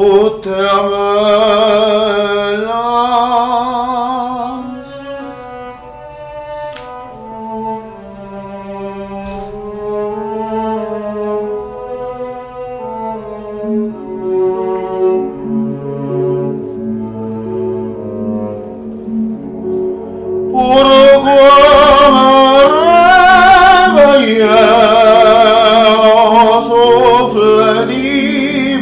au me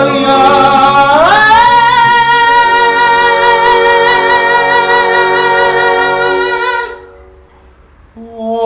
réveiller au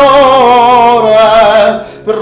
allora per